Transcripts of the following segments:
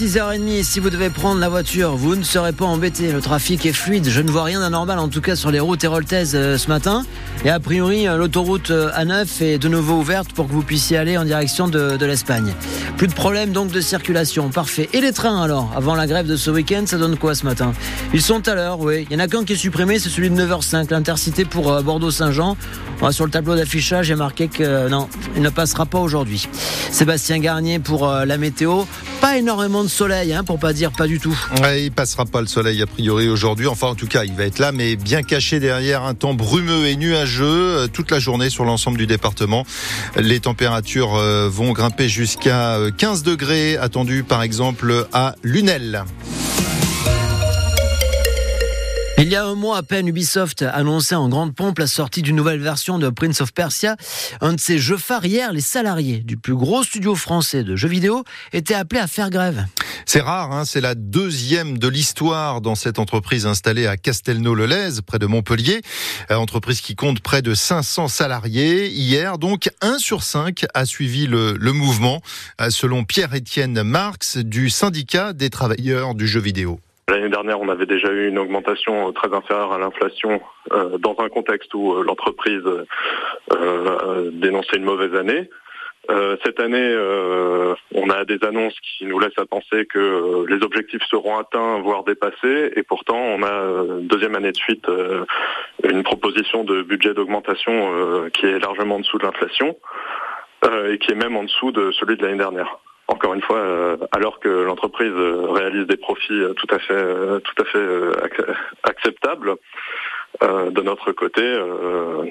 6h30. Si vous devez prendre la voiture, vous ne serez pas embêté. Le trafic est fluide. Je ne vois rien d'anormal, en tout cas sur les routes héroltaises euh, ce matin. Et a priori, euh, l'autoroute euh, A9 est de nouveau ouverte pour que vous puissiez aller en direction de, l'Espagne. Plus de problème donc de circulation. Parfait. Et les trains alors Avant la grève de ce week-end, ça donne quoi ce matin? Ils sont à l'heure, oui. Il y en a qu'un qui est supprimé, c'est celui de 9h05, l'intercité pour Bordeaux-Saint-Jean. Sur le tableau d'affichage, il marqué que non, il ne passera pas aujourd'hui. Sébastien Garnier pour la météo. Pas énormément de soleil, hein, pour pas dire pas du tout. Ouais, il passera pas le soleil a priori aujourd'hui. Enfin, en tout cas, il va être là, mais bien caché derrière un temps brumeux et nuageux euh, toute la journée sur l'ensemble du département. Les températures euh, vont grimper jusqu'à 15 euh, degrés, attendus par exemple à Lunel. Il y a un mois à peine, Ubisoft annonçait en grande pompe la sortie d'une nouvelle version de Prince of Persia. Un de ses jeux phares hier, les salariés du plus gros studio français de jeux vidéo étaient appelés à faire grève. C'est rare, hein c'est la deuxième de l'histoire dans cette entreprise installée à Castelnau-le-Lez, près de Montpellier. Euh, entreprise qui compte près de 500 salariés. Hier, donc, un sur cinq a suivi le, le mouvement, euh, selon Pierre-Étienne Marx du syndicat des travailleurs du jeu vidéo. L'année dernière, on avait déjà eu une augmentation très inférieure à l'inflation euh, dans un contexte où euh, l'entreprise euh, dénonçait une mauvaise année. cette année, on a des annonces qui nous laissent à penser que les objectifs seront atteints, voire dépassés, et pourtant on a deuxième année de suite une proposition de budget d'augmentation qui est largement en dessous de l'inflation et qui est même en dessous de celui de l'année dernière encore une fois, euh, alors que l'entreprise euh, réalise des profits euh, tout à fait, tout à fait acceptables, de notre côté,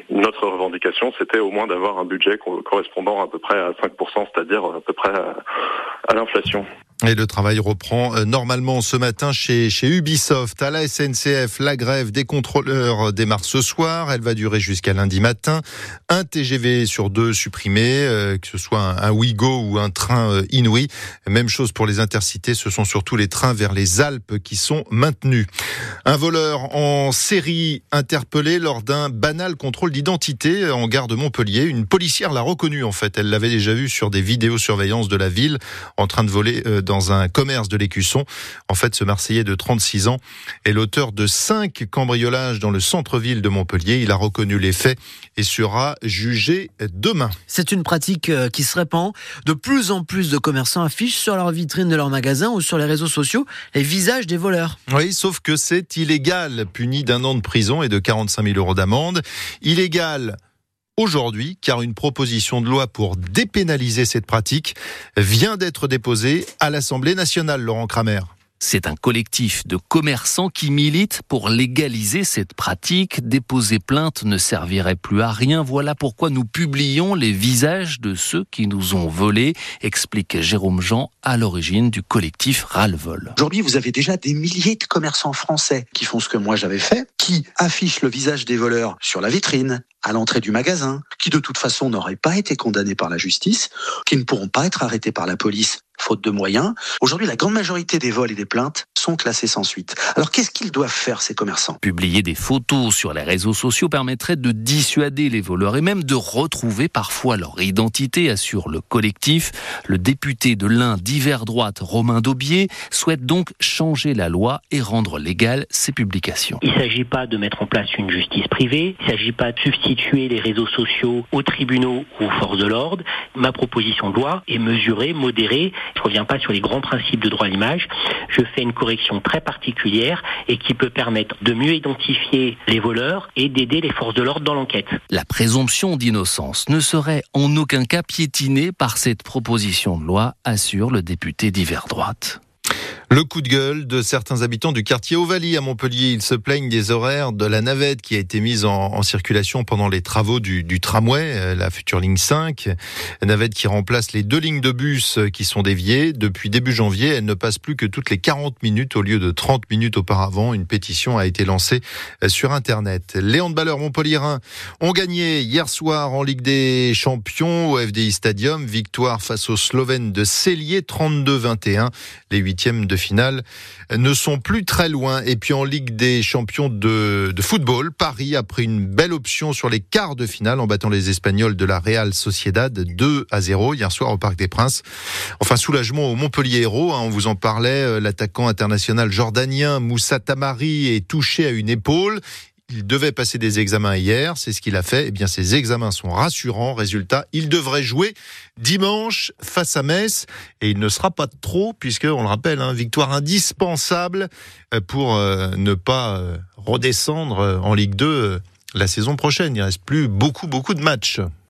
notre revendication, c'était au moins d'avoir un budget correspondant à peu près à 5%, c'est-à-dire à peu près à l'inflation. Et le travail reprend euh, normalement ce matin chez, Ubisoft. À la SNCF, la grève des contrôleurs démarre ce soir. Elle va durer jusqu'à lundi matin. Un TGV sur deux supprimé, euh, que ce soit un, un, Ouigo ou un train euh, Inouï. Même chose pour les intercités. Ce sont surtout les trains vers les Alpes qui sont maintenus. Un voleur en série interpellé lors d'un banal contrôle d'identité en gare de Montpellier. Une policière l'a reconnu en fait. Elle l'avait déjà vu sur des vidéosurveillances de la ville en train de voler dans un commerce de l'Écusson. En fait, ce Marseillais de 36 ans est l'auteur de cinq cambriolages dans le centre-ville de Montpellier. Il a reconnu les faits et sera jugé demain. C'est une pratique euh, qui se répand. De plus en plus de commerçants affichent sur leur vitrine de leur magasin ou sur les réseaux sociaux les visages des voleurs. Oui, sauf que c'est illégal, puni d'un an de prison et de 45 000 euros d'amende. Illégal aujourd'hui, car une proposition de loi pour dépénaliser cette pratique vient d'être déposée à l'Assemblée nationale, Laurent Kramer. C'est un collectif de commerçants qui milite pour légaliser cette pratique. Déposer plainte ne servirait plus à rien. Voilà pourquoi nous publions les visages de ceux qui nous ont volés, explique Jérôme Jean à l'origine du collectif Ralvol. Aujourd'hui, vous avez déjà des milliers de commerçants français qui font ce que moi j'avais fait, qui affichent le visage des voleurs sur la vitrine, à l'entrée du magasin, qui de toute façon n'auraient pas été condamnés par la justice, qui ne pourront pas être arrêtés par la police faute de moyens. Aujourd'hui, la grande majorité des vols et des plaintes sont classés sans suite. Alors qu'est-ce qu'ils doivent faire, ces commerçants? Publier des photos sur les réseaux sociaux permettrait de dissuader les voleurs et même de retrouver parfois leur identité, assure le collectif. Le député de l'Ain d'hiver droite, Romain Daubier, souhaite donc changer la loi et rendre légales ces publications. Il ne s'agit pas de mettre en place une justice privée, il ne s'agit pas de substituer les réseaux sociaux aux tribunaux ou aux forces de l'ordre. Ma proposition de loi est mesurée, modérée je ne reviens pas sur les grands principes de droit à l'image. Je fais une correction très particulière et qui peut permettre de mieux identifier les voleurs et d'aider les forces de l'ordre dans l'enquête. La présomption d'innocence ne serait en aucun cas piétinée par cette proposition de loi, assure le député d'hiver droite. Le coup de gueule de certains habitants du quartier Ovalie à Montpellier. Ils se plaignent des horaires de la navette qui a été mise en, circulation pendant les travaux du, tramway, euh, la future ligne 5. navette qui remplace les deux lignes de bus qui sont déviées. Depuis début janvier, elle ne passe plus que toutes les 40 minutes au lieu de 30 minutes auparavant. Une pétition a été lancée euh, sur Internet. Les handballeurs montpelliérains ont gagné hier soir en Ligue des Champions au FDI Stadium. Victoire face aux Slovènes de Cellier 32-21. Les huitièmes de finale ne sont plus très loin. Et puis en Ligue des champions de, de football, Paris a pris une belle option sur les quarts de finale en battant les Espagnols de la Real Sociedad 2 à 0 hier soir au Parc des Princes. Enfin, soulagement au Montpellier Hérault, hein, on vous en parlait, l'attaquant international jordanien Moussa Tamari est touché à une épaule. Il devait passer des examens hier, c'est ce qu'il a fait. Eh bien, ces examens sont rassurants. Résultat, il devrait jouer dimanche face à Metz et il ne sera pas trop, puisque on le rappelle, hein, victoire indispensable euh, pour euh, ne pas euh, redescendre en Ligue 2 la saison prochaine. Il reste plus beaucoup, beaucoup de matchs.